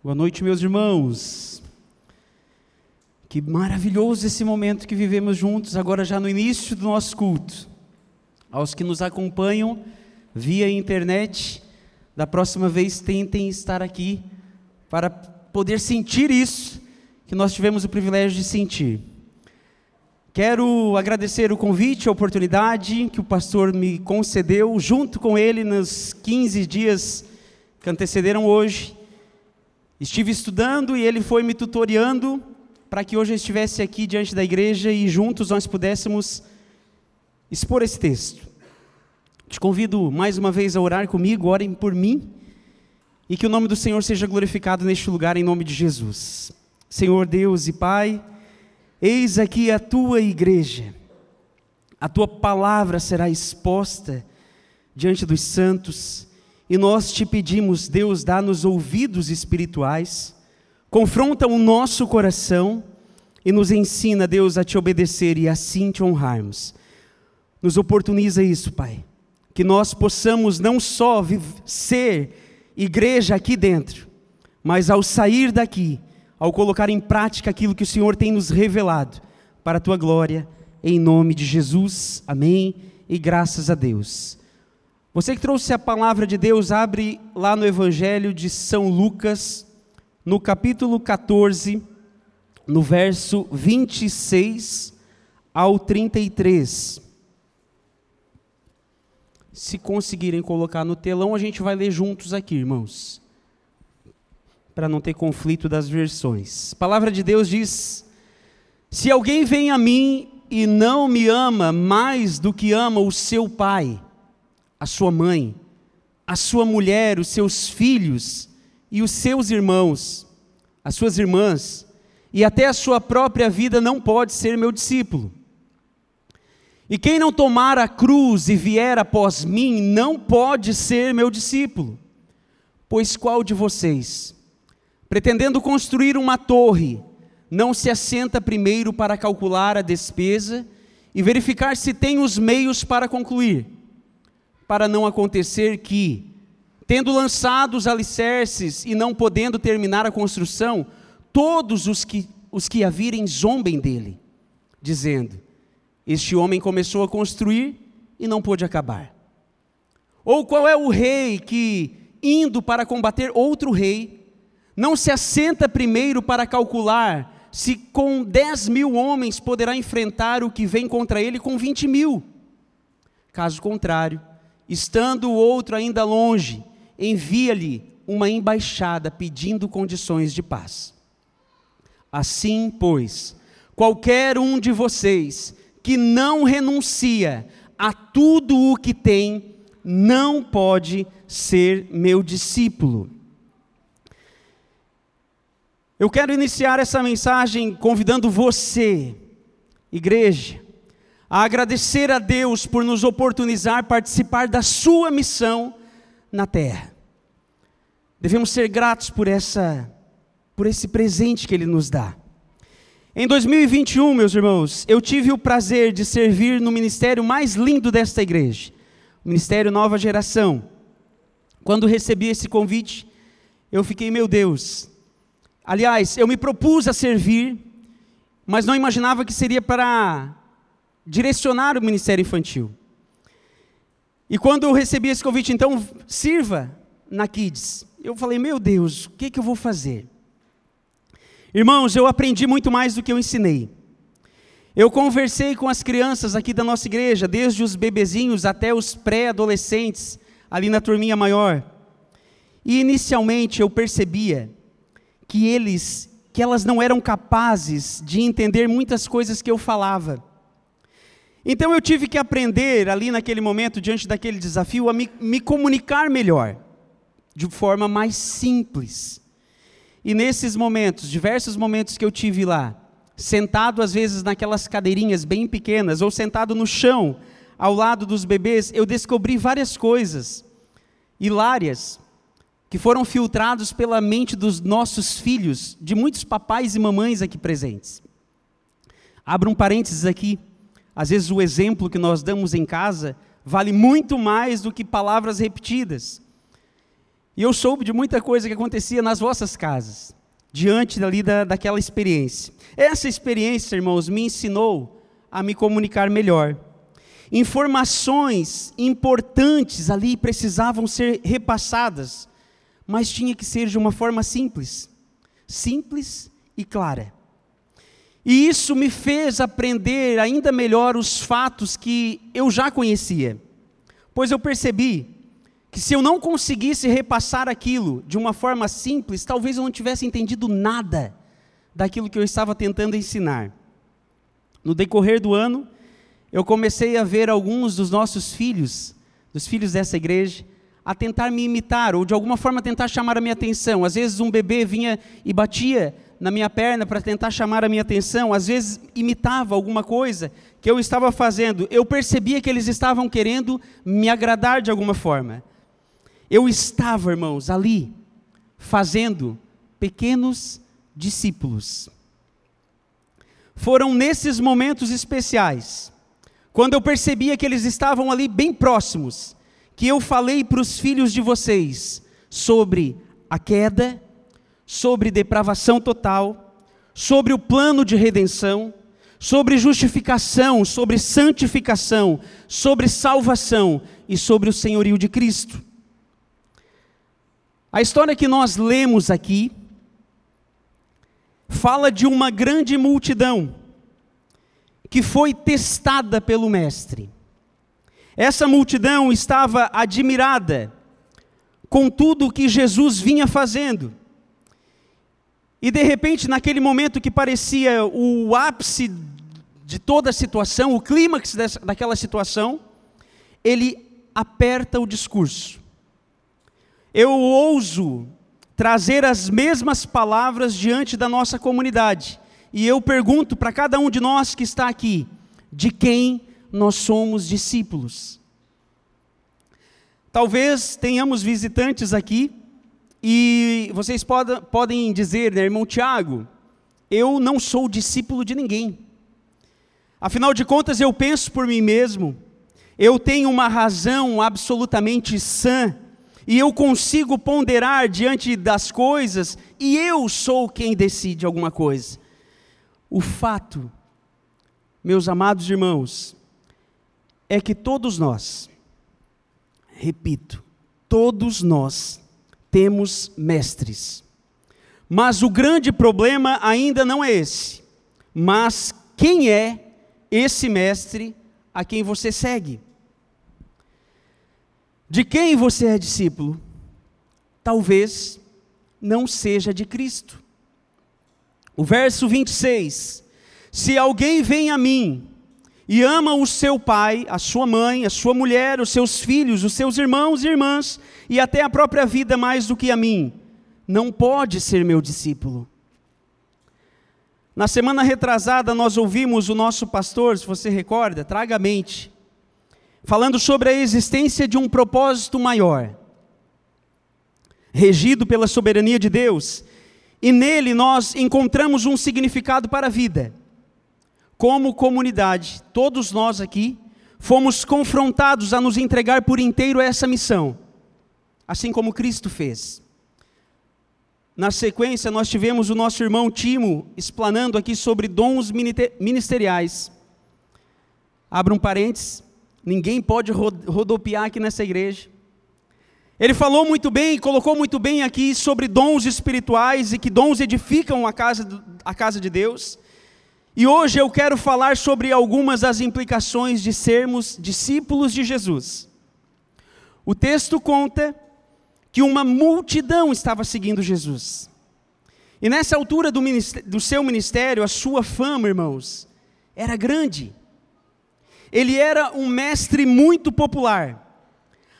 Boa noite, meus irmãos. Que maravilhoso esse momento que vivemos juntos, agora já no início do nosso culto. Aos que nos acompanham via internet, da próxima vez tentem estar aqui para poder sentir isso que nós tivemos o privilégio de sentir. Quero agradecer o convite, a oportunidade que o pastor me concedeu, junto com ele, nos 15 dias que antecederam hoje. Estive estudando e ele foi me tutoriando para que hoje eu estivesse aqui diante da igreja e juntos nós pudéssemos expor esse texto. Te convido mais uma vez a orar comigo, orem por mim e que o nome do Senhor seja glorificado neste lugar em nome de Jesus. Senhor Deus e Pai, eis aqui a tua igreja, a tua palavra será exposta diante dos santos e nós te pedimos, Deus, dá-nos ouvidos espirituais, confronta o nosso coração e nos ensina, Deus, a te obedecer e assim te honrarmos. Nos oportuniza isso, Pai, que nós possamos não só ser igreja aqui dentro, mas ao sair daqui, ao colocar em prática aquilo que o Senhor tem nos revelado, para a tua glória, em nome de Jesus, amém e graças a Deus. Você que trouxe a palavra de Deus, abre lá no Evangelho de São Lucas, no capítulo 14, no verso 26 ao 33. Se conseguirem colocar no telão, a gente vai ler juntos aqui, irmãos, para não ter conflito das versões. A palavra de Deus diz: Se alguém vem a mim e não me ama mais do que ama o seu pai, a sua mãe, a sua mulher, os seus filhos e os seus irmãos, as suas irmãs, e até a sua própria vida não pode ser meu discípulo. E quem não tomar a cruz e vier após mim, não pode ser meu discípulo. Pois qual de vocês, pretendendo construir uma torre, não se assenta primeiro para calcular a despesa e verificar se tem os meios para concluir? Para não acontecer que, tendo lançado os alicerces e não podendo terminar a construção, todos os que, os que a virem zombem dele, dizendo: Este homem começou a construir e não pôde acabar. Ou qual é o rei que, indo para combater outro rei, não se assenta primeiro para calcular se com dez mil homens poderá enfrentar o que vem contra ele com vinte mil? Caso contrário, Estando o outro ainda longe, envia-lhe uma embaixada pedindo condições de paz. Assim, pois, qualquer um de vocês que não renuncia a tudo o que tem, não pode ser meu discípulo. Eu quero iniciar essa mensagem convidando você, igreja, a agradecer a Deus por nos oportunizar participar da sua missão na terra. Devemos ser gratos por essa por esse presente que ele nos dá. Em 2021, meus irmãos, eu tive o prazer de servir no ministério mais lindo desta igreja, o Ministério Nova Geração. Quando recebi esse convite, eu fiquei, meu Deus. Aliás, eu me propus a servir, mas não imaginava que seria para direcionar o ministério infantil. E quando eu recebi esse convite, então, sirva na Kids, eu falei, meu Deus, o que, que eu vou fazer? Irmãos, eu aprendi muito mais do que eu ensinei. Eu conversei com as crianças aqui da nossa igreja, desde os bebezinhos até os pré-adolescentes, ali na turminha maior. E inicialmente eu percebia que eles, que elas não eram capazes de entender muitas coisas que eu falava. Então eu tive que aprender ali naquele momento, diante daquele desafio, a me, me comunicar melhor, de forma mais simples. E nesses momentos, diversos momentos que eu tive lá, sentado às vezes naquelas cadeirinhas bem pequenas, ou sentado no chão, ao lado dos bebês, eu descobri várias coisas hilárias que foram filtrados pela mente dos nossos filhos, de muitos papais e mamães aqui presentes. Abro um parênteses aqui. Às vezes o exemplo que nós damos em casa vale muito mais do que palavras repetidas. E eu soube de muita coisa que acontecia nas vossas casas, diante dali da, daquela experiência. Essa experiência, irmãos, me ensinou a me comunicar melhor. Informações importantes ali precisavam ser repassadas, mas tinha que ser de uma forma simples, simples e clara. E isso me fez aprender ainda melhor os fatos que eu já conhecia, pois eu percebi que se eu não conseguisse repassar aquilo de uma forma simples, talvez eu não tivesse entendido nada daquilo que eu estava tentando ensinar. No decorrer do ano, eu comecei a ver alguns dos nossos filhos, dos filhos dessa igreja, a tentar me imitar, ou de alguma forma tentar chamar a minha atenção. Às vezes um bebê vinha e batia na minha perna para tentar chamar a minha atenção, às vezes imitava alguma coisa que eu estava fazendo. Eu percebia que eles estavam querendo me agradar de alguma forma. Eu estava, irmãos, ali, fazendo pequenos discípulos. Foram nesses momentos especiais, quando eu percebia que eles estavam ali bem próximos, que eu falei para os filhos de vocês sobre a queda, sobre depravação total, sobre o plano de redenção, sobre justificação, sobre santificação, sobre salvação e sobre o senhorio de Cristo. A história que nós lemos aqui fala de uma grande multidão que foi testada pelo Mestre. Essa multidão estava admirada com tudo o que Jesus vinha fazendo. E de repente, naquele momento que parecia o ápice de toda a situação, o clímax dessa, daquela situação, ele aperta o discurso. Eu ouso trazer as mesmas palavras diante da nossa comunidade. E eu pergunto para cada um de nós que está aqui: de quem nós somos discípulos? Talvez tenhamos visitantes aqui e vocês podem, dizer, né, irmão Tiago, eu não sou discípulo de ninguém. Afinal de contas, eu penso por mim mesmo, eu tenho uma razão absolutamente sã e eu consigo ponderar diante das coisas, e eu sou quem decide alguma coisa. O fato, meus amados irmãos, é que todos nós, repito, todos nós temos mestres. Mas o grande problema ainda não é esse, mas quem é esse mestre a quem você segue? De quem você é discípulo? Talvez não seja de Cristo. O verso 26: Se alguém vem a mim e ama o seu pai, a sua mãe, a sua mulher, os seus filhos, os seus irmãos e irmãs, e até a própria vida mais do que a mim, não pode ser meu discípulo. Na semana retrasada, nós ouvimos o nosso pastor, se você recorda, traga a mente, falando sobre a existência de um propósito maior, regido pela soberania de Deus, e nele nós encontramos um significado para a vida. Como comunidade, todos nós aqui fomos confrontados a nos entregar por inteiro a essa missão, assim como Cristo fez. Na sequência, nós tivemos o nosso irmão Timo explanando aqui sobre dons ministeriais. Abra um parênteses. Ninguém pode rodopiar aqui nessa igreja. Ele falou muito bem, colocou muito bem aqui sobre dons espirituais e que dons edificam a casa, a casa de Deus. E hoje eu quero falar sobre algumas das implicações de sermos discípulos de Jesus. O texto conta que uma multidão estava seguindo Jesus. E nessa altura do, do seu ministério, a sua fama, irmãos, era grande. Ele era um mestre muito popular.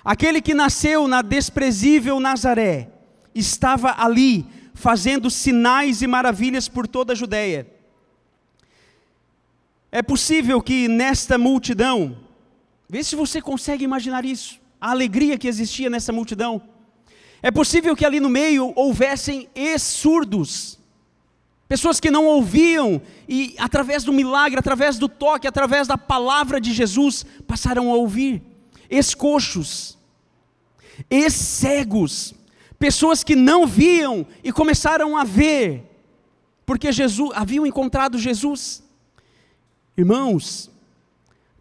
Aquele que nasceu na desprezível Nazaré, estava ali fazendo sinais e maravilhas por toda a Judéia. É possível que nesta multidão, vê se você consegue imaginar isso, a alegria que existia nessa multidão. É possível que ali no meio houvessem surdos Pessoas que não ouviam e através do milagre, através do toque, através da palavra de Jesus, passaram a ouvir. Escoxos, ex-cegos, Pessoas que não viam e começaram a ver, porque Jesus haviam encontrado Jesus. Irmãos,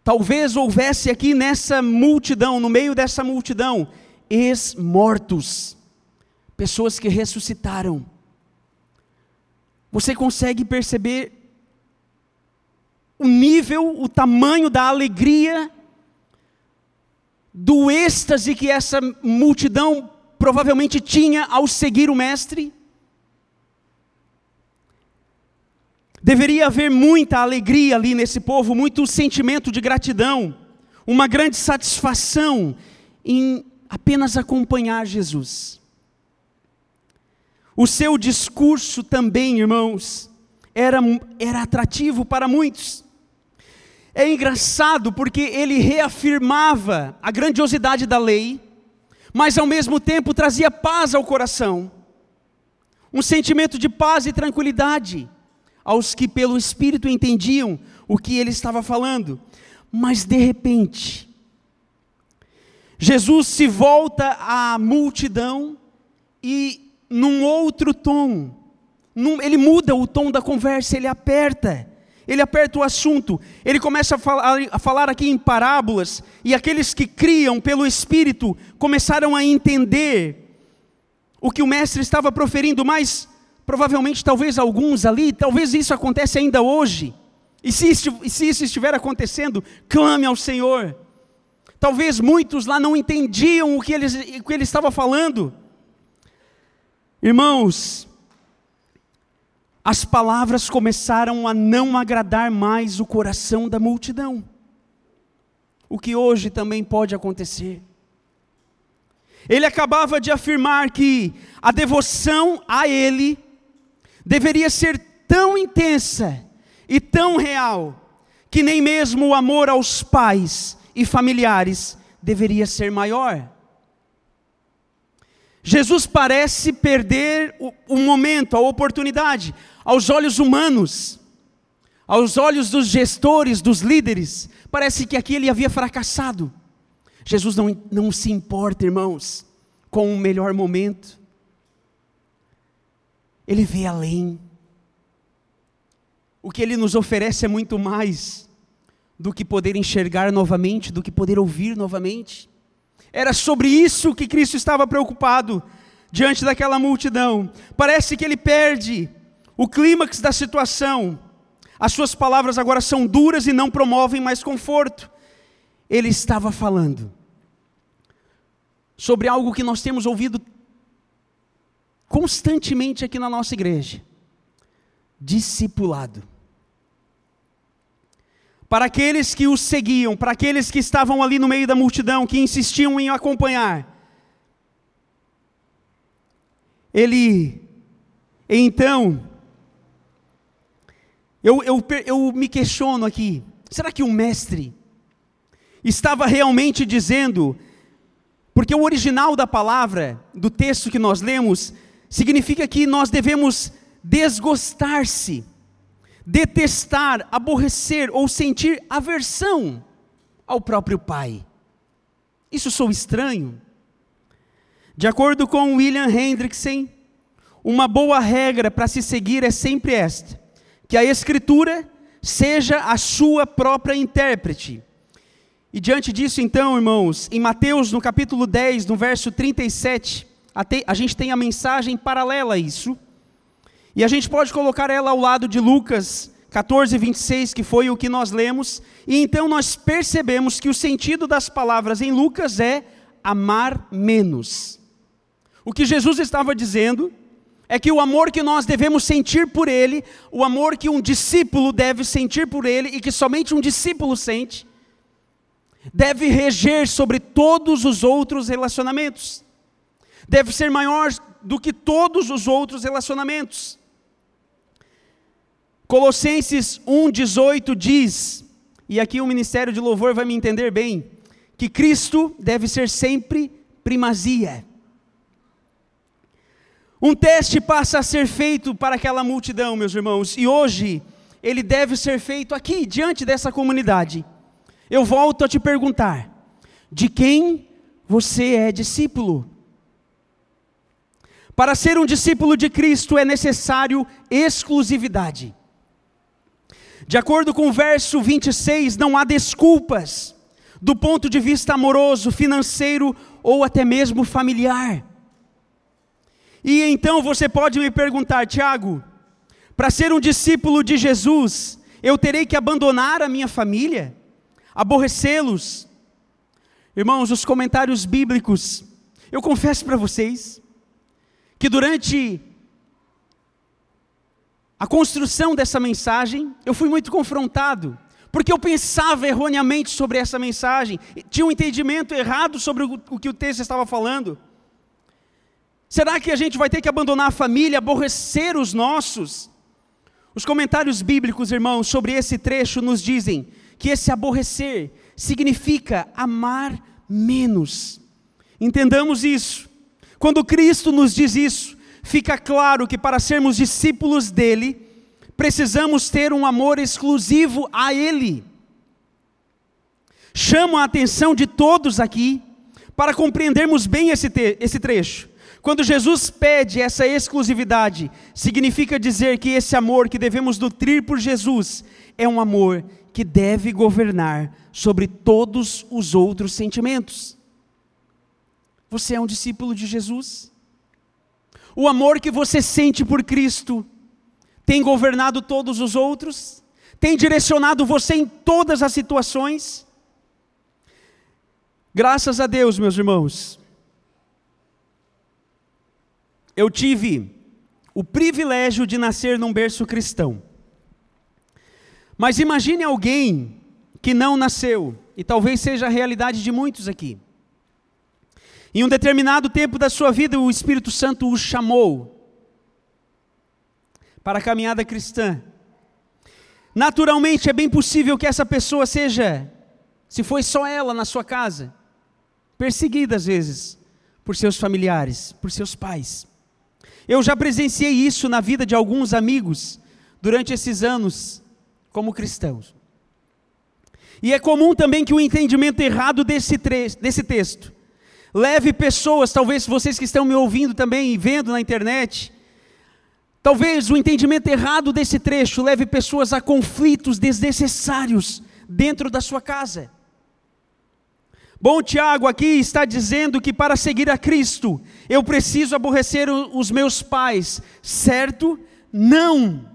talvez houvesse aqui nessa multidão, no meio dessa multidão, ex-mortos, pessoas que ressuscitaram. Você consegue perceber o nível, o tamanho da alegria, do êxtase que essa multidão provavelmente tinha ao seguir o Mestre? Deveria haver muita alegria ali nesse povo, muito sentimento de gratidão, uma grande satisfação em apenas acompanhar Jesus. O seu discurso também, irmãos, era, era atrativo para muitos. É engraçado porque ele reafirmava a grandiosidade da lei, mas ao mesmo tempo trazia paz ao coração, um sentimento de paz e tranquilidade aos que pelo Espírito entendiam o que ele estava falando. Mas de repente, Jesus se volta à multidão e, num outro tom, num, ele muda o tom da conversa, ele aperta, ele aperta o assunto, ele começa a falar, a falar aqui em parábolas, e aqueles que criam pelo Espírito começaram a entender o que o Mestre estava proferindo, mas provavelmente talvez alguns ali, talvez isso acontece ainda hoje. E se, se isso estiver acontecendo, clame ao Senhor. Talvez muitos lá não entendiam o que ele, o que ele estava falando. Irmãos, as palavras começaram a não agradar mais o coração da multidão. O que hoje também pode acontecer. Ele acabava de afirmar que a devoção a Ele deveria ser tão intensa e tão real, que nem mesmo o amor aos pais e familiares deveria ser maior. Jesus parece perder o, o, momento, a oportunidade, aos olhos humanos, aos olhos dos gestores, dos líderes, parece que aqui ele havia fracassado. Jesus não, não se importa, irmãos, com o melhor momento, ele vê além. O que ele nos oferece é muito mais do que poder enxergar novamente, do que poder ouvir novamente. Era sobre isso que Cristo estava preocupado diante daquela multidão. Parece que ele perde o clímax da situação. As suas palavras agora são duras e não promovem mais conforto. Ele estava falando sobre algo que nós temos ouvido constantemente aqui na nossa igreja: discipulado. Para aqueles que o seguiam, para aqueles que estavam ali no meio da multidão, que insistiam em acompanhar, ele, então, eu, eu, eu me questiono aqui, será que o mestre estava realmente dizendo, porque o original da palavra, do texto que nós lemos, significa que nós devemos desgostar-se, detestar, aborrecer ou sentir aversão ao próprio Pai. Isso sou estranho? De acordo com William Hendrickson, uma boa regra para se seguir é sempre esta: que a Escritura seja a sua própria intérprete. E diante disso, então, irmãos, em Mateus, no capítulo 10, no verso 37, a gente tem a mensagem paralela a isso, e a gente pode colocar ela ao lado de Lucas 14, 26, que foi o que nós lemos, e então nós percebemos que o sentido das palavras em Lucas é amar menos. O que Jesus estava dizendo é que o amor que nós devemos sentir por Ele, o amor que um discípulo deve sentir por Ele e que somente um discípulo sente, deve reger sobre todos os outros relacionamentos deve ser maior do que todos os outros relacionamentos. Colossenses 1,18 diz, e aqui o ministério de louvor vai me entender bem, que Cristo deve ser sempre primazia. Um teste passa a ser feito para aquela multidão, meus irmãos, e hoje ele deve ser feito aqui, diante dessa comunidade. Eu volto a te perguntar: de quem você é discípulo? Para ser um discípulo de Cristo é necessário exclusividade. De acordo com o verso 26, não há desculpas do ponto de vista amoroso, financeiro ou até mesmo familiar. E então você pode me perguntar, Tiago, para ser um discípulo de Jesus, eu terei que abandonar a minha família, aborrecê-los. Irmãos, os comentários bíblicos, eu confesso para vocês, que durante a construção dessa mensagem, eu fui muito confrontado, porque eu pensava erroneamente sobre essa mensagem, tinha um entendimento errado sobre o que o texto estava falando. Será que a gente vai ter que abandonar a família, aborrecer os nossos? Os comentários bíblicos, irmãos, sobre esse trecho nos dizem que esse aborrecer significa amar menos. Entendamos isso. Quando Cristo nos diz isso, fica claro que para sermos discípulos dele, precisamos ter um amor exclusivo a Ele. Chamo a atenção de todos aqui para compreendermos bem esse, esse trecho. Quando Jesus pede essa exclusividade, significa dizer que esse amor que devemos nutrir por Jesus é um amor que deve governar sobre todos os outros sentimentos. Você é um discípulo de Jesus? O amor que você sente por Cristo tem governado todos os outros? Tem direcionado você em todas as situações? Graças a Deus, meus irmãos, eu tive o privilégio de nascer num berço cristão. Mas imagine alguém que não nasceu, e talvez seja a realidade de muitos aqui. Em um determinado tempo da sua vida, o Espírito Santo o chamou para a caminhada cristã. Naturalmente, é bem possível que essa pessoa seja, se foi só ela na sua casa, perseguida às vezes por seus familiares, por seus pais. Eu já presenciei isso na vida de alguns amigos durante esses anos como cristãos. E é comum também que o entendimento errado desse, desse texto leve pessoas, talvez vocês que estão me ouvindo também e vendo na internet, talvez o entendimento errado desse trecho leve pessoas a conflitos desnecessários dentro da sua casa. Bom, Tiago aqui está dizendo que para seguir a Cristo, eu preciso aborrecer os meus pais, certo? Não.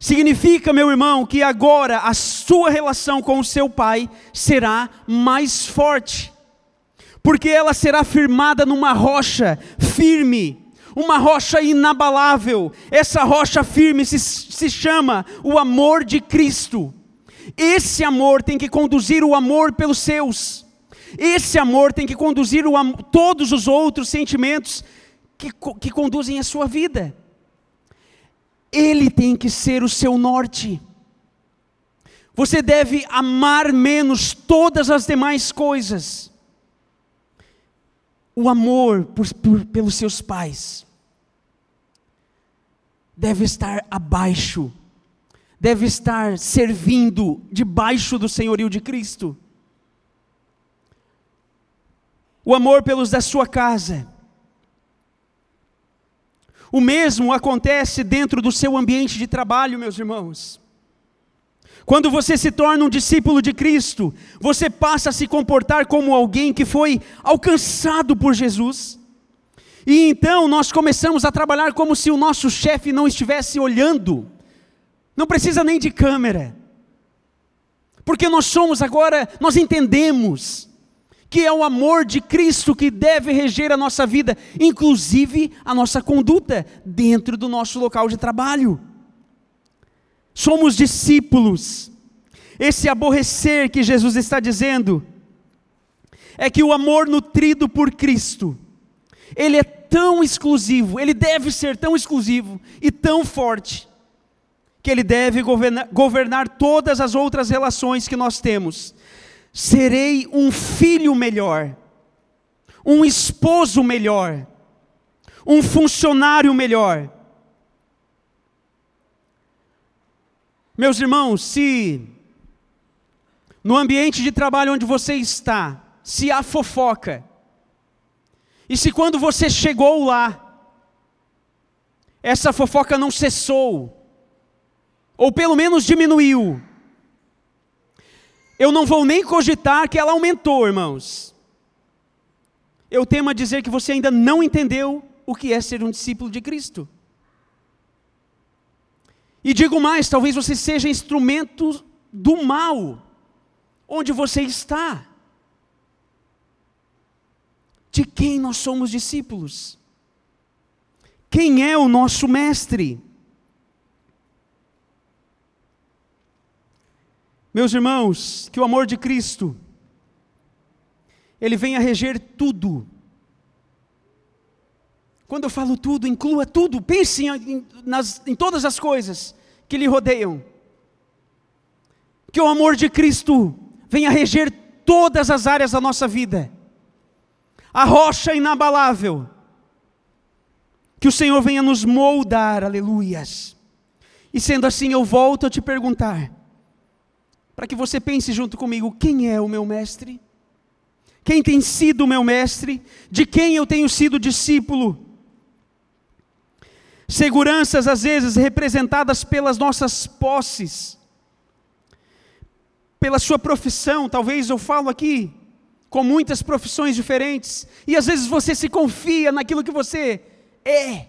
Significa, meu irmão, que agora a sua relação com o seu pai será mais forte porque ela será firmada numa rocha firme, uma rocha inabalável. Essa rocha firme se, se chama o amor de Cristo. Esse amor tem que conduzir o amor pelos seus. Esse amor tem que conduzir o, todos os outros sentimentos que, que conduzem a sua vida. Ele tem que ser o seu norte. Você deve amar menos todas as demais coisas o amor por, por, pelos seus pais deve estar abaixo, deve estar servindo debaixo do senhorio de Cristo. O amor pelos da sua casa. O mesmo acontece dentro do seu ambiente de trabalho, meus irmãos. Quando você se torna um discípulo de Cristo, você passa a se comportar como alguém que foi alcançado por Jesus. E então nós começamos a trabalhar como se o nosso chefe não estivesse olhando. Não precisa nem de câmera. Porque nós somos agora, nós entendemos que é o amor de Cristo que deve reger a nossa vida, inclusive a nossa conduta dentro do nosso local de trabalho somos discípulos. Esse aborrecer que Jesus está dizendo é que o amor nutrido por Cristo, ele é tão exclusivo, ele deve ser tão exclusivo e tão forte, que ele deve governar, governar todas as outras relações que nós temos. Serei um filho melhor, um esposo melhor, um funcionário melhor Meus irmãos, se no ambiente de trabalho onde você está, se há fofoca, E se quando você chegou lá, essa fofoca não cessou, ou pelo menos diminuiu, eu não vou nem cogitar que ela aumentou, irmãos. Eu temo a dizer que você ainda não entendeu o que é ser um discípulo de Cristo. E digo mais, talvez você seja instrumento do mal, onde você está. De quem nós somos discípulos? Quem é o nosso mestre? Meus irmãos, que o amor de Cristo, ele venha reger tudo. Quando eu falo tudo, inclua tudo, pense em, nas, em todas as coisas que lhe rodeiam. Que o amor de Cristo venha reger todas as áreas da nossa vida. A rocha inabalável. Que o Senhor venha nos moldar, aleluias. E sendo assim, eu volto a te perguntar, para que você pense junto comigo: quem é o meu mestre? Quem tem sido o meu mestre? De quem eu tenho sido discípulo? Seguranças, às vezes, representadas pelas nossas posses, pela sua profissão, talvez eu falo aqui, com muitas profissões diferentes, e às vezes você se confia naquilo que você é.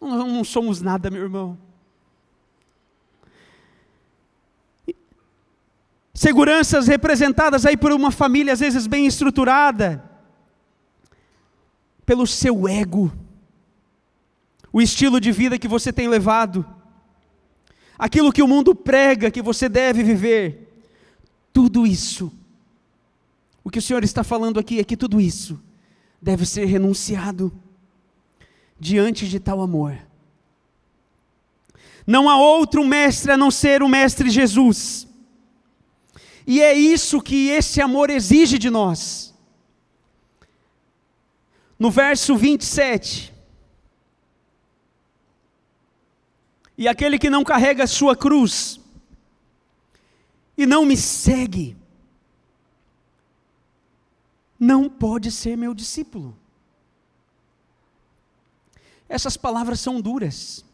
Não, não somos nada, meu irmão. Seguranças representadas aí por uma família, às vezes bem estruturada, pelo seu ego o estilo de vida que você tem levado, aquilo que o mundo prega que você deve viver, tudo isso, o que o Senhor está falando aqui é que tudo isso deve ser renunciado diante de tal amor. Não há outro mestre a não ser o Mestre Jesus. E é isso que esse amor exige de nós. No verso 27, E aquele que não carrega a sua cruz e não me segue, não pode ser meu discípulo. Essas palavras são duras.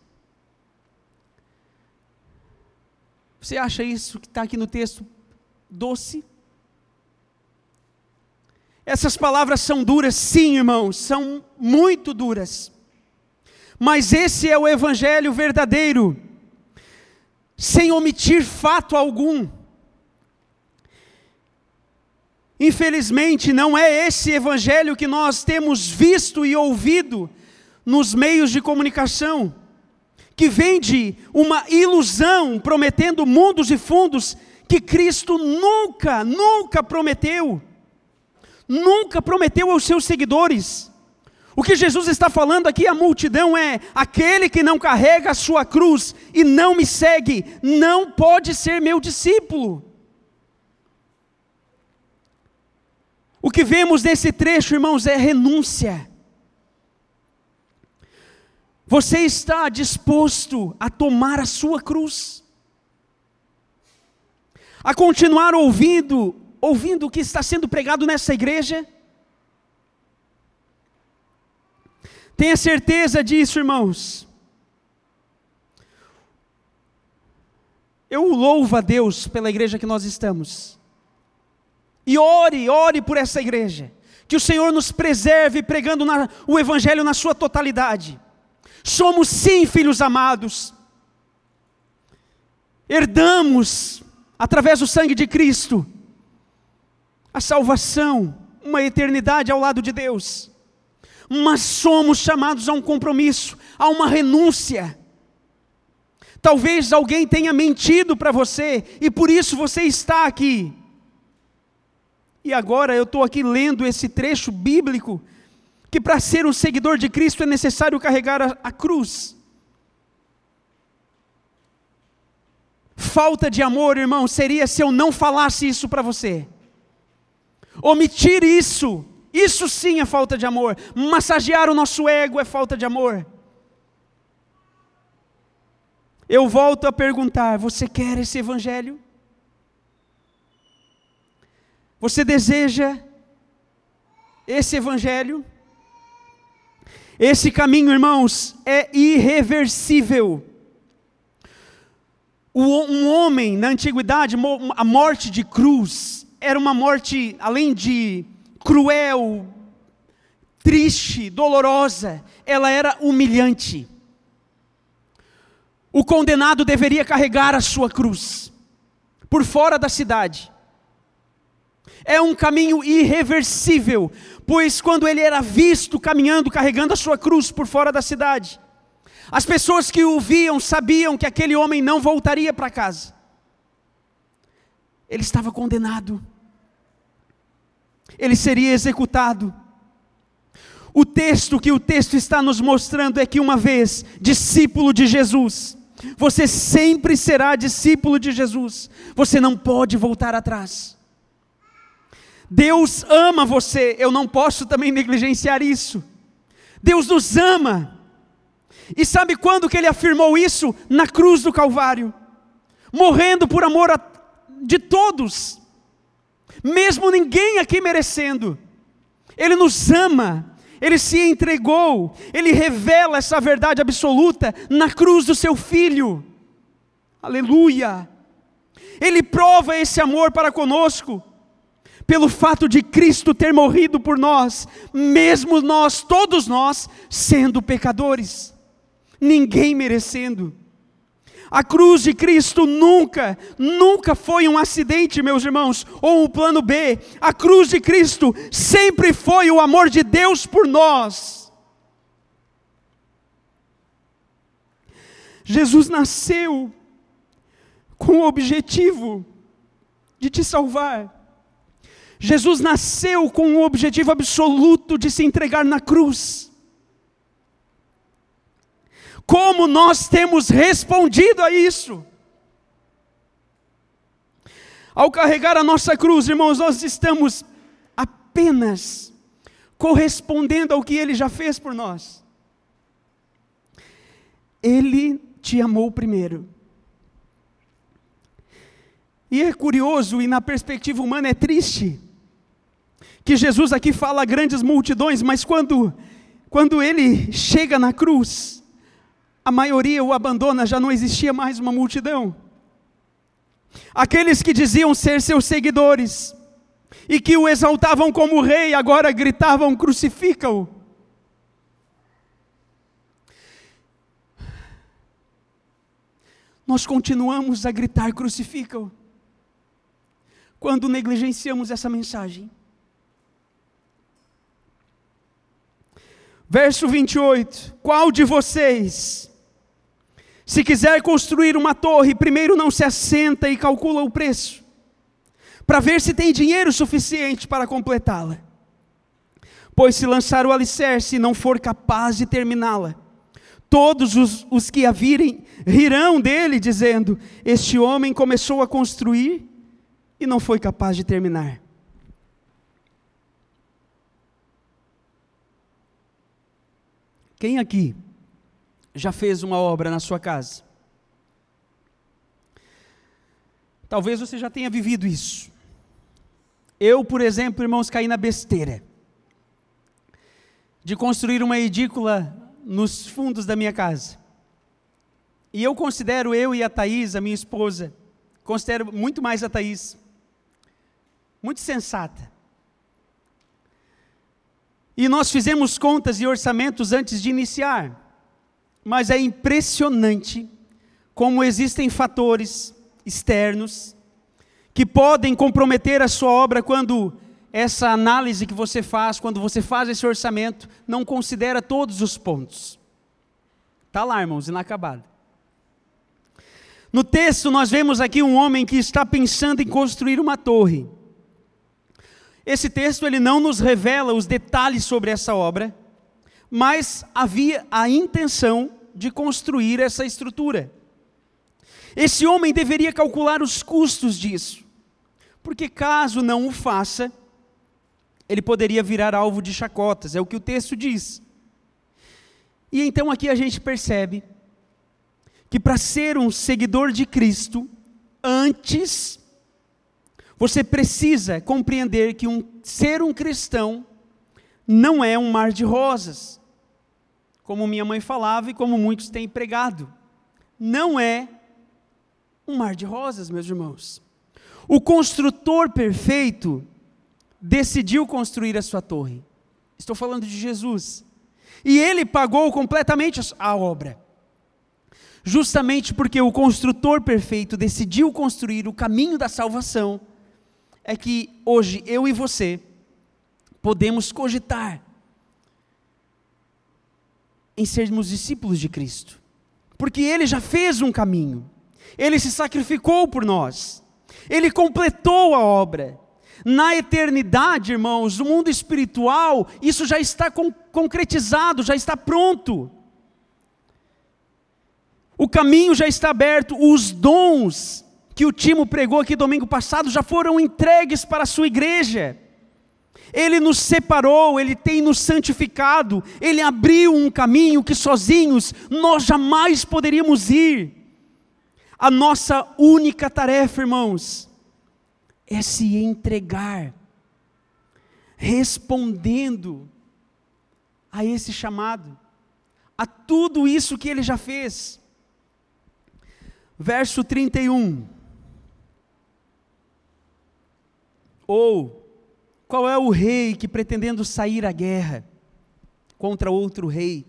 Você acha isso que está aqui no texto doce? Essas palavras são duras, sim, irmãos, são muito duras. Mas esse é o evangelho verdadeiro, sem omitir fato algum. Infelizmente, não é esse evangelho que nós temos visto e ouvido nos meios de comunicação, que vende uma ilusão prometendo mundos e fundos que Cristo nunca, nunca prometeu. Nunca prometeu aos seus seguidores. O que Jesus está falando aqui à multidão é: aquele que não carrega a sua cruz e não me segue, não pode ser meu discípulo. O que vemos nesse trecho, irmãos, é renúncia. Você está disposto a tomar a sua cruz? A continuar ouvindo, ouvindo o que está sendo pregado nessa igreja? Tenha certeza disso, irmãos. Eu louvo a Deus pela igreja que nós estamos. E ore, ore por essa igreja. Que o Senhor nos preserve pregando na, o Evangelho na sua totalidade. Somos sim filhos amados. Herdamos, através do sangue de Cristo, a salvação, uma eternidade ao lado de Deus mas somos chamados a um compromisso, a uma renúncia. Talvez alguém tenha mentido para você e por isso você está aqui. E agora eu estou aqui lendo esse trecho bíblico que para ser um seguidor de Cristo é necessário carregar a, a cruz. Falta de amor, irmão, seria se eu não falasse isso para você. Omitir isso isso sim é falta de amor. Massagear o nosso ego é falta de amor. Eu volto a perguntar: você quer esse evangelho? Você deseja esse evangelho? Esse caminho, irmãos, é irreversível. Um homem na antiguidade, a morte de cruz, era uma morte, além de cruel, triste, dolorosa, ela era humilhante. O condenado deveria carregar a sua cruz por fora da cidade. É um caminho irreversível, pois quando ele era visto caminhando, carregando a sua cruz por fora da cidade, as pessoas que o viam sabiam que aquele homem não voltaria para casa. Ele estava condenado. Ele seria executado. O texto que o texto está nos mostrando é que uma vez discípulo de Jesus, você sempre será discípulo de Jesus. Você não pode voltar atrás. Deus ama você, eu não posso também negligenciar isso. Deus nos ama. E sabe quando que ele afirmou isso? Na cruz do Calvário, morrendo por amor a, de todos, mesmo ninguém aqui merecendo. Ele nos ama, ele se entregou, ele revela essa verdade absoluta na cruz do seu filho. Aleluia! Ele prova esse amor para conosco, pelo fato de Cristo ter morrido por nós, mesmo nós, todos nós, sendo pecadores, ninguém merecendo. A cruz de Cristo nunca, nunca foi um acidente, meus irmãos, ou um plano B. A cruz de Cristo sempre foi o amor de Deus por nós. Jesus nasceu com o objetivo de te salvar. Jesus nasceu com o objetivo absoluto de se entregar na cruz. Como nós temos respondido a isso? Ao carregar a nossa cruz, irmãos, nós estamos apenas correspondendo ao que Ele já fez por nós. Ele te amou primeiro. E é curioso, e na perspectiva humana é triste, que Jesus aqui fala grandes multidões, mas quando, quando ele chega na cruz, a maioria o abandona, já não existia mais uma multidão. Aqueles que diziam ser seus seguidores e que o exaltavam como rei, agora gritavam: crucifica-o. Nós continuamos a gritar: crucifica-o, quando negligenciamos essa mensagem. Verso 28: Qual de vocês se quiser construir uma torre, primeiro não se assenta e calcula o preço, para ver se tem dinheiro suficiente para completá-la. Pois se lançar o alicerce e não for capaz de terminá-la, todos os, os que a virem rirão dele, dizendo: Este homem começou a construir e não foi capaz de terminar. Quem aqui já fez uma obra na sua casa? Talvez você já tenha vivido isso. Eu, por exemplo, irmãos, caí na besteira de construir uma edícula nos fundos da minha casa. E eu considero eu e a Thaís, a minha esposa, considero muito mais a Thaís, muito sensata. E nós fizemos contas e orçamentos antes de iniciar. Mas é impressionante como existem fatores externos que podem comprometer a sua obra quando essa análise que você faz, quando você faz esse orçamento, não considera todos os pontos. Está lá, irmãos, inacabado. No texto, nós vemos aqui um homem que está pensando em construir uma torre. Esse texto ele não nos revela os detalhes sobre essa obra, mas havia a intenção de construir essa estrutura. Esse homem deveria calcular os custos disso, porque caso não o faça, ele poderia virar alvo de chacotas, é o que o texto diz. E então aqui a gente percebe que para ser um seguidor de Cristo, antes você precisa compreender que um, ser um cristão não é um mar de rosas. Como minha mãe falava e como muitos têm pregado. Não é um mar de rosas, meus irmãos. O construtor perfeito decidiu construir a sua torre. Estou falando de Jesus. E ele pagou completamente a obra. Justamente porque o construtor perfeito decidiu construir o caminho da salvação, é que hoje eu e você podemos cogitar em sermos discípulos de Cristo. Porque ele já fez um caminho. Ele se sacrificou por nós. Ele completou a obra. Na eternidade, irmãos, no mundo espiritual, isso já está con concretizado, já está pronto. O caminho já está aberto, os dons que o Timo pregou aqui domingo passado já foram entregues para a sua igreja. Ele nos separou, ele tem nos santificado, ele abriu um caminho que sozinhos nós jamais poderíamos ir. A nossa única tarefa, irmãos, é se entregar, respondendo a esse chamado, a tudo isso que ele já fez verso 31. Ou, qual é o rei que pretendendo sair à guerra contra outro rei?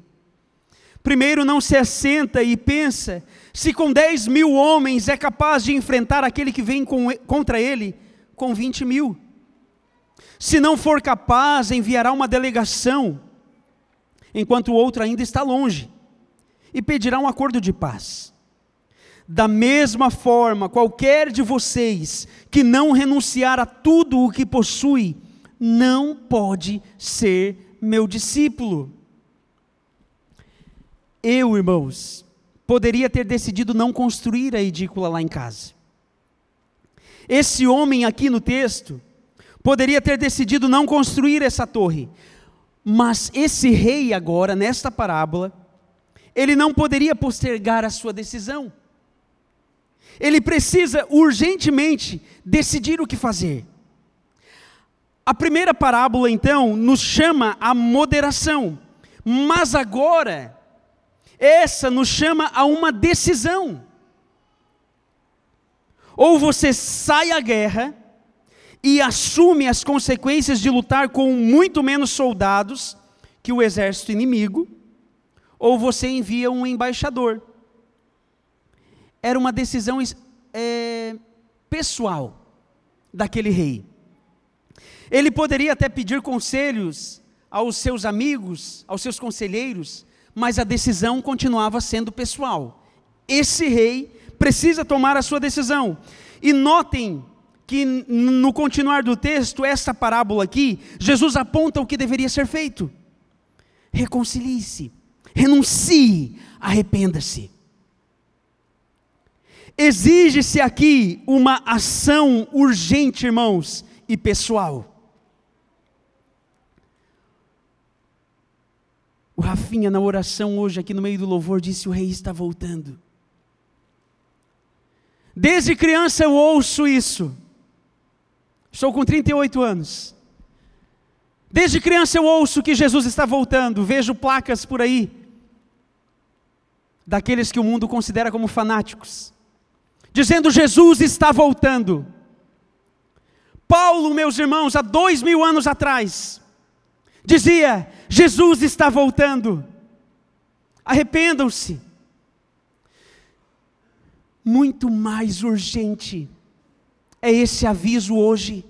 Primeiro não se assenta e pensa se com 10 mil homens é capaz de enfrentar aquele que vem com, contra ele com 20 mil. Se não for capaz, enviará uma delegação, enquanto o outro ainda está longe, e pedirá um acordo de paz. Da mesma forma, qualquer de vocês que não renunciar a tudo o que possui, não pode ser meu discípulo. Eu, irmãos, poderia ter decidido não construir a edícula lá em casa. Esse homem aqui no texto poderia ter decidido não construir essa torre. Mas esse rei agora, nesta parábola, ele não poderia postergar a sua decisão ele precisa urgentemente decidir o que fazer. A primeira parábola, então, nos chama a moderação, mas agora, essa nos chama a uma decisão. Ou você sai à guerra e assume as consequências de lutar com muito menos soldados que o exército inimigo, ou você envia um embaixador era uma decisão é, pessoal daquele rei. Ele poderia até pedir conselhos aos seus amigos, aos seus conselheiros, mas a decisão continuava sendo pessoal. Esse rei precisa tomar a sua decisão. E notem que no continuar do texto, essa parábola aqui, Jesus aponta o que deveria ser feito. Reconcilie-se, renuncie, arrependa-se. Exige-se aqui uma ação urgente, irmãos, e pessoal. O Rafinha, na oração hoje, aqui no meio do louvor, disse: O rei está voltando. Desde criança eu ouço isso. Estou com 38 anos. Desde criança eu ouço que Jesus está voltando. Vejo placas por aí, daqueles que o mundo considera como fanáticos dizendo: Jesus está voltando. Paulo, meus irmãos, há dois mil anos atrás, dizia: Jesus está voltando. Arrependam-se. Muito mais urgente é esse aviso hoje.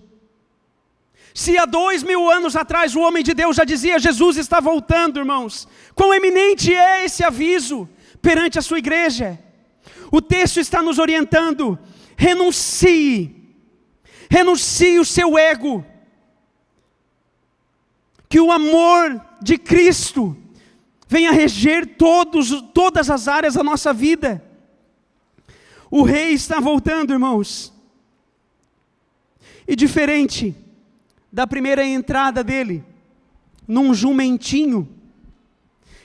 Se há dois mil anos atrás o homem de Deus já dizia: Jesus está voltando, irmãos, quão eminente é esse aviso perante a sua igreja? O texto está nos orientando: renuncie, renuncie o seu ego, que o amor de Cristo venha reger todos, todas as áreas da nossa vida. O rei está voltando, irmãos. E diferente da primeira entrada dele, num jumentinho,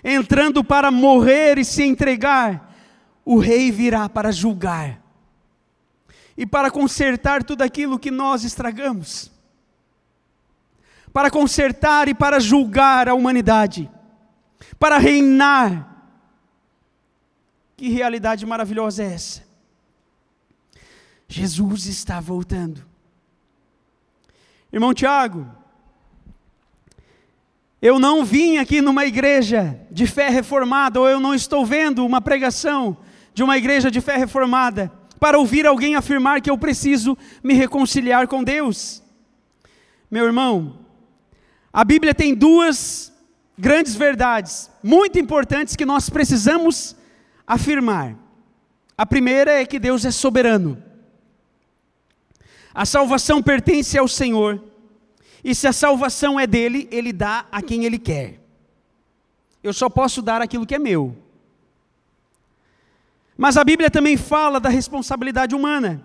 entrando para morrer e se entregar, o rei virá para julgar e para consertar tudo aquilo que nós estragamos, para consertar e para julgar a humanidade. para reinar. Que realidade maravilhosa é essa? Jesus está voltando. Irmão Tiago, eu não vim aqui numa igreja de fé reformada, ou eu não estou vendo uma pregação de uma igreja de fé reformada, para ouvir alguém afirmar que eu preciso me reconciliar com Deus. Meu irmão, a Bíblia tem duas grandes verdades, muito importantes, que nós precisamos afirmar. A primeira é que Deus é soberano. A salvação pertence ao Senhor. E se a salvação é dele, ele dá a quem ele quer. Eu só posso dar aquilo que é meu. Mas a Bíblia também fala da responsabilidade humana.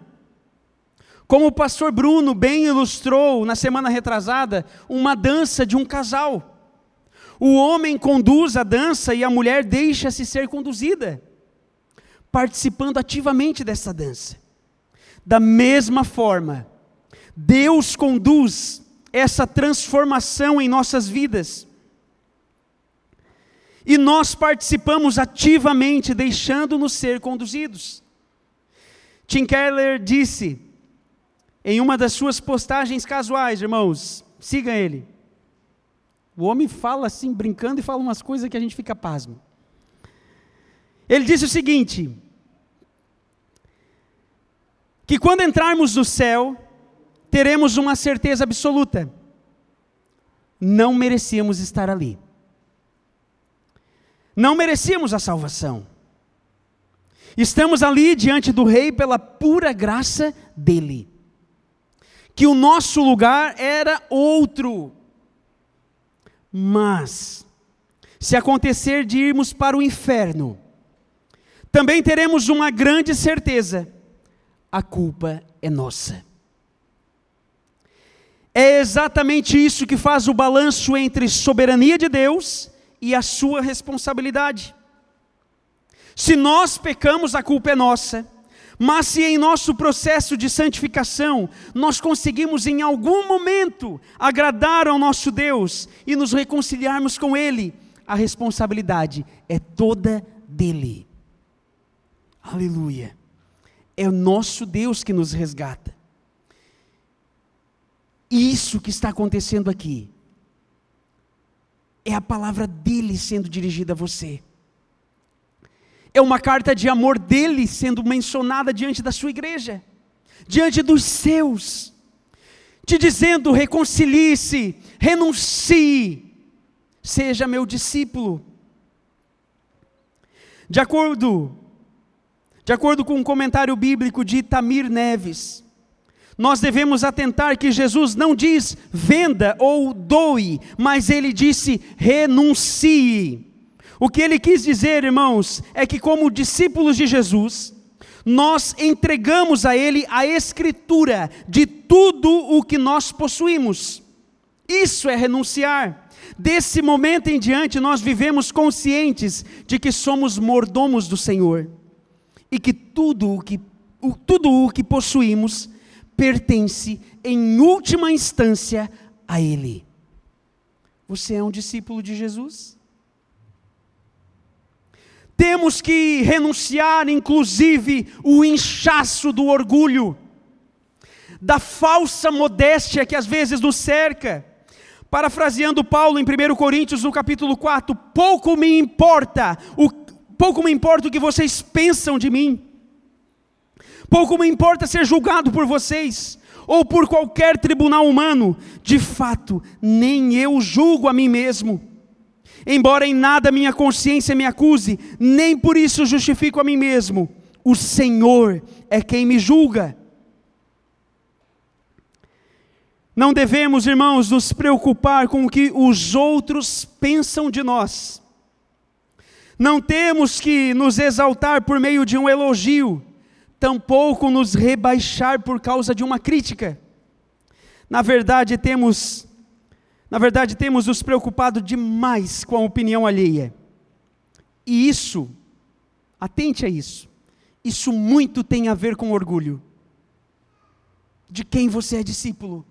Como o pastor Bruno bem ilustrou na semana retrasada, uma dança de um casal. O homem conduz a dança e a mulher deixa-se ser conduzida, participando ativamente dessa dança. Da mesma forma, Deus conduz essa transformação em nossas vidas. E nós participamos ativamente, deixando-nos ser conduzidos. Tim Keller disse, em uma das suas postagens casuais, irmãos, siga ele. O homem fala assim, brincando, e fala umas coisas que a gente fica pasmo. Ele disse o seguinte: que quando entrarmos no céu, teremos uma certeza absoluta: não merecíamos estar ali. Não merecíamos a salvação. Estamos ali diante do Rei pela pura graça dele. Que o nosso lugar era outro. Mas, se acontecer de irmos para o inferno, também teremos uma grande certeza: a culpa é nossa. É exatamente isso que faz o balanço entre soberania de Deus e a sua responsabilidade. Se nós pecamos, a culpa é nossa. Mas se em nosso processo de santificação nós conseguimos em algum momento agradar ao nosso Deus e nos reconciliarmos com Ele, a responsabilidade é toda dele. Aleluia. É o nosso Deus que nos resgata. Isso que está acontecendo aqui é a palavra dele sendo dirigida a você. É uma carta de amor dele sendo mencionada diante da sua igreja, diante dos seus, te dizendo: reconcilie-se, renuncie, seja meu discípulo. De acordo, de acordo com um comentário bíblico de Itamir Neves, nós devemos atentar que Jesus não diz venda ou doe, mas ele disse renuncie. O que ele quis dizer, irmãos, é que, como discípulos de Jesus, nós entregamos a Ele a escritura de tudo o que nós possuímos. Isso é renunciar. Desse momento em diante, nós vivemos conscientes de que somos mordomos do Senhor e que tudo o que, tudo o que possuímos pertence, em última instância, a Ele. Você é um discípulo de Jesus? Temos que renunciar, inclusive, o inchaço do orgulho, da falsa modéstia que às vezes nos cerca. Parafraseando Paulo em 1 Coríntios, no capítulo 4, pouco me importa, o, pouco me importa o que vocês pensam de mim, pouco me importa ser julgado por vocês, ou por qualquer tribunal humano, de fato, nem eu julgo a mim mesmo Embora em nada minha consciência me acuse, nem por isso justifico a mim mesmo. O Senhor é quem me julga. Não devemos, irmãos, nos preocupar com o que os outros pensam de nós. Não temos que nos exaltar por meio de um elogio, tampouco nos rebaixar por causa de uma crítica. Na verdade, temos na verdade, temos nos preocupado demais com a opinião alheia. E isso, atente a isso, isso muito tem a ver com orgulho. De quem você é discípulo.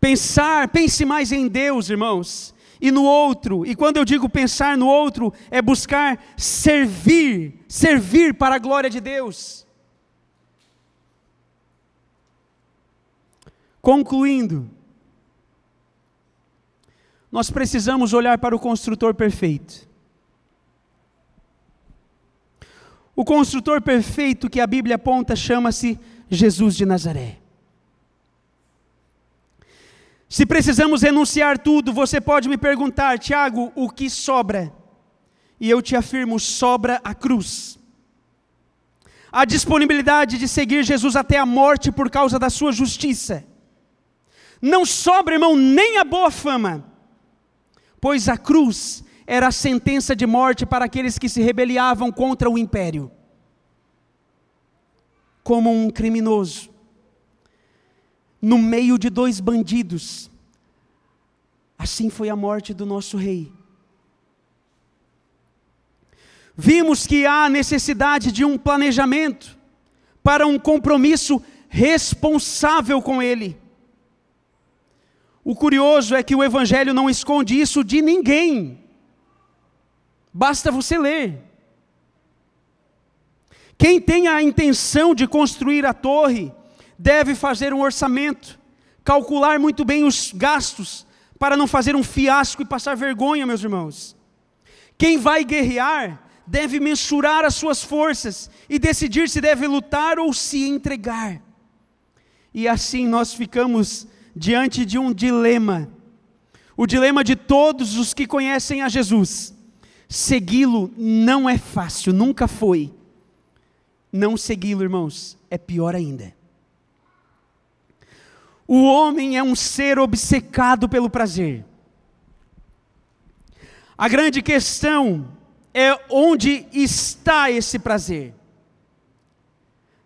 Pensar, pense mais em Deus, irmãos, e no outro. E quando eu digo pensar no outro, é buscar servir, servir para a glória de Deus. Concluindo, nós precisamos olhar para o construtor perfeito. O construtor perfeito que a Bíblia aponta chama-se Jesus de Nazaré. Se precisamos renunciar tudo, você pode me perguntar, Tiago, o que sobra? E eu te afirmo: sobra a cruz. A disponibilidade de seguir Jesus até a morte por causa da sua justiça. Não sobra, irmão, nem a boa fama, pois a cruz era a sentença de morte para aqueles que se rebeliavam contra o império. Como um criminoso, no meio de dois bandidos, assim foi a morte do nosso rei. Vimos que há necessidade de um planejamento para um compromisso responsável com ele. O curioso é que o Evangelho não esconde isso de ninguém. Basta você ler. Quem tem a intenção de construir a torre, deve fazer um orçamento, calcular muito bem os gastos, para não fazer um fiasco e passar vergonha, meus irmãos. Quem vai guerrear, deve mensurar as suas forças e decidir se deve lutar ou se entregar. E assim nós ficamos diante de um dilema. O dilema de todos os que conhecem a Jesus. Segui-lo não é fácil, nunca foi. Não segui-lo, irmãos, é pior ainda. O homem é um ser obcecado pelo prazer. A grande questão é onde está esse prazer?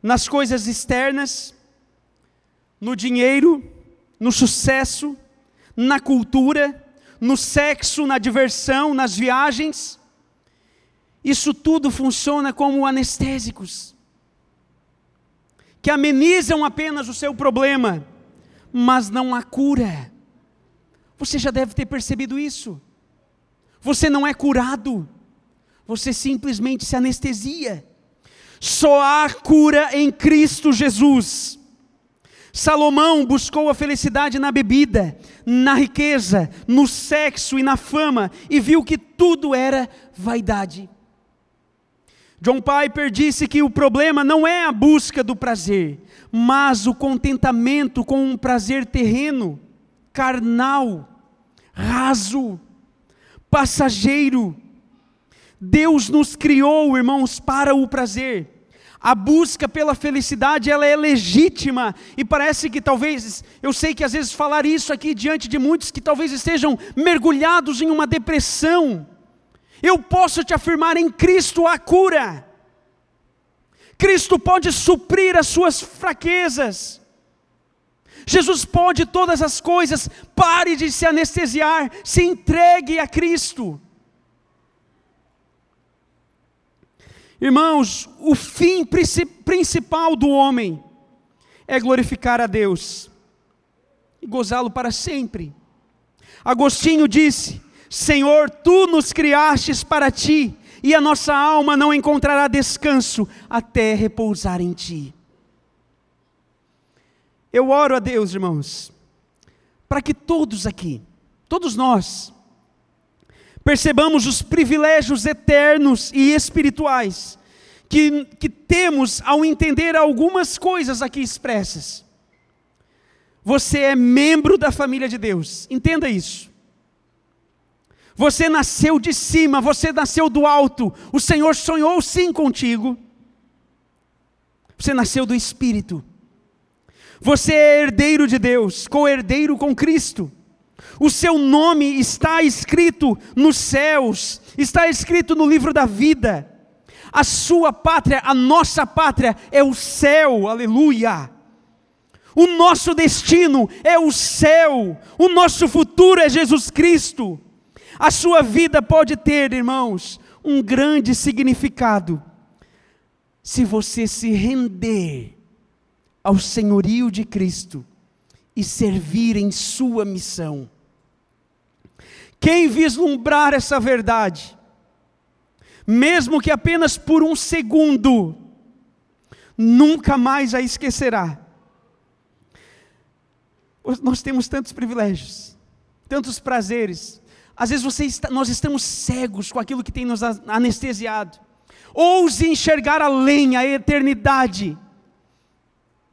Nas coisas externas, no dinheiro, no sucesso, na cultura, no sexo, na diversão, nas viagens. Isso tudo funciona como anestésicos, que amenizam apenas o seu problema, mas não a cura. Você já deve ter percebido isso. Você não é curado, você simplesmente se anestesia. Só há cura em Cristo Jesus. Salomão buscou a felicidade na bebida, na riqueza, no sexo e na fama, e viu que tudo era vaidade. John Piper disse que o problema não é a busca do prazer, mas o contentamento com um prazer terreno, carnal, raso, passageiro. Deus nos criou, irmãos, para o prazer. A busca pela felicidade, ela é legítima, e parece que talvez, eu sei que às vezes falar isso aqui diante de muitos que talvez estejam mergulhados em uma depressão, eu posso te afirmar em Cristo a cura. Cristo pode suprir as suas fraquezas. Jesus pode todas as coisas, pare de se anestesiar, se entregue a Cristo. Irmãos, o fim principal do homem é glorificar a Deus e gozá-lo para sempre. Agostinho disse: Senhor, tu nos criastes para ti, e a nossa alma não encontrará descanso até repousar em ti. Eu oro a Deus, irmãos, para que todos aqui, todos nós, percebamos os privilégios eternos e espirituais que, que temos ao entender algumas coisas aqui expressas. Você é membro da família de Deus, entenda isso. Você nasceu de cima, você nasceu do alto, o Senhor sonhou sim contigo. Você nasceu do Espírito. Você é herdeiro de Deus, co-herdeiro com Cristo. O seu nome está escrito nos céus, está escrito no livro da vida. A sua pátria, a nossa pátria é o céu, aleluia. O nosso destino é o céu, o nosso futuro é Jesus Cristo. A sua vida pode ter, irmãos, um grande significado se você se render ao senhorio de Cristo e servir em sua missão. Quem vislumbrar essa verdade, mesmo que apenas por um segundo, nunca mais a esquecerá. Nós temos tantos privilégios, tantos prazeres. Às vezes você está, nós estamos cegos com aquilo que tem nos anestesiado. Ouse enxergar além a eternidade.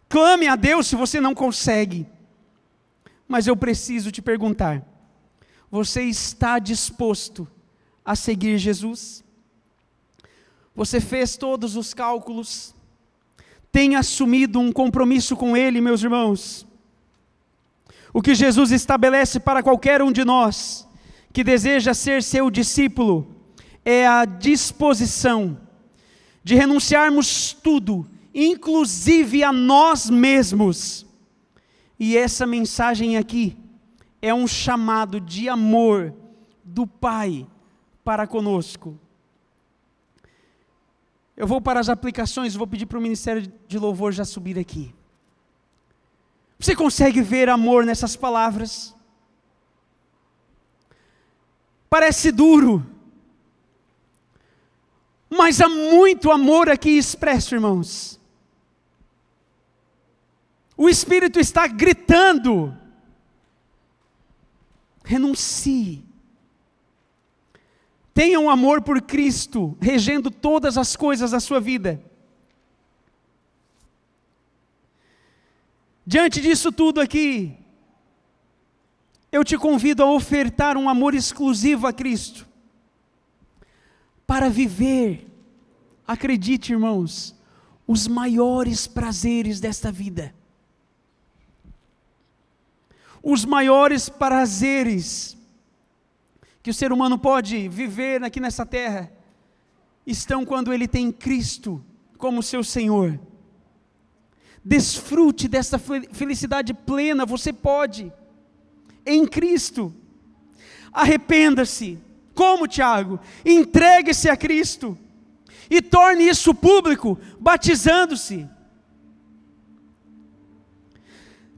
Clame a Deus se você não consegue. Mas eu preciso te perguntar: você está disposto a seguir Jesus? Você fez todos os cálculos? Tem assumido um compromisso com Ele, meus irmãos? O que Jesus estabelece para qualquer um de nós que deseja ser seu discípulo é a disposição de renunciarmos tudo, inclusive a nós mesmos. E essa mensagem aqui é um chamado de amor do Pai para conosco. Eu vou para as aplicações, vou pedir para o Ministério de Louvor já subir aqui. Você consegue ver amor nessas palavras? Parece duro, mas há muito amor aqui expresso, irmãos. O Espírito está gritando: renuncie. Tenha um amor por Cristo, regendo todas as coisas da sua vida. Diante disso tudo aqui, eu te convido a ofertar um amor exclusivo a Cristo, para viver, acredite irmãos, os maiores prazeres desta vida. Os maiores prazeres que o ser humano pode viver aqui nessa terra estão quando ele tem Cristo como seu Senhor. Desfrute dessa felicidade plena, você pode, em Cristo. Arrependa-se. Como, Tiago? Entregue-se a Cristo e torne isso público, batizando-se.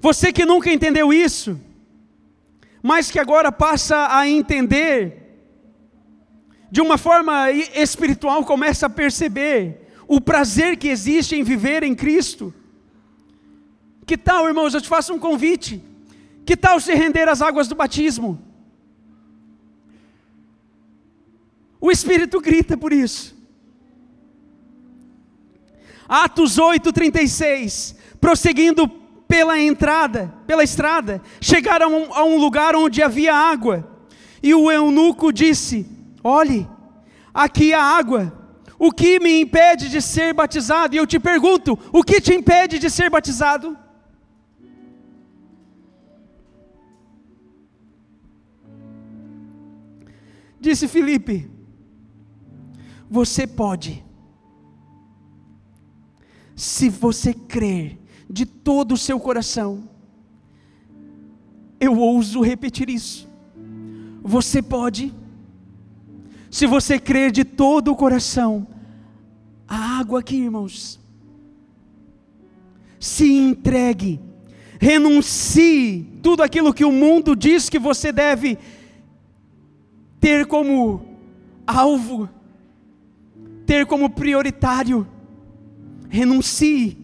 Você que nunca entendeu isso, mas que agora passa a entender, de uma forma espiritual, começa a perceber o prazer que existe em viver em Cristo. Que tal, irmãos, eu te faço um convite. Que tal se render às águas do batismo? O Espírito grita por isso. Atos 8:36, prosseguindo pela entrada, pela estrada, chegaram a um lugar onde havia água. E o eunuco disse: Olhe, aqui há água. O que me impede de ser batizado? E eu te pergunto: o que te impede de ser batizado? Disse Filipe: Você pode, se você crer de todo o seu coração. Eu ouso repetir isso. Você pode, se você crer de todo o coração, a água aqui, irmãos. Se entregue, renuncie tudo aquilo que o mundo diz que você deve ter como alvo, ter como prioritário. Renuncie.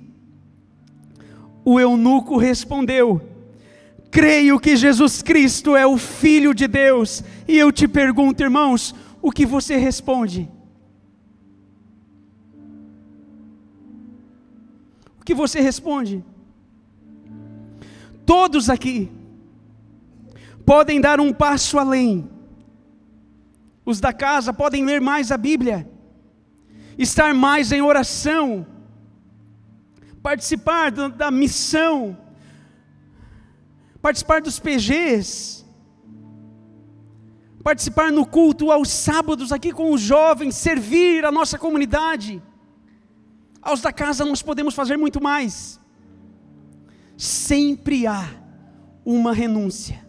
O eunuco respondeu: Creio que Jesus Cristo é o Filho de Deus. E eu te pergunto, irmãos, o que você responde? O que você responde? Todos aqui podem dar um passo além os da casa podem ler mais a Bíblia, estar mais em oração, participar da, missão, participar dos PGs, participar no culto aos sábados aqui com os jovens, servir a nossa comunidade. Aos da casa nós podemos fazer muito mais. Sempre há uma renúncia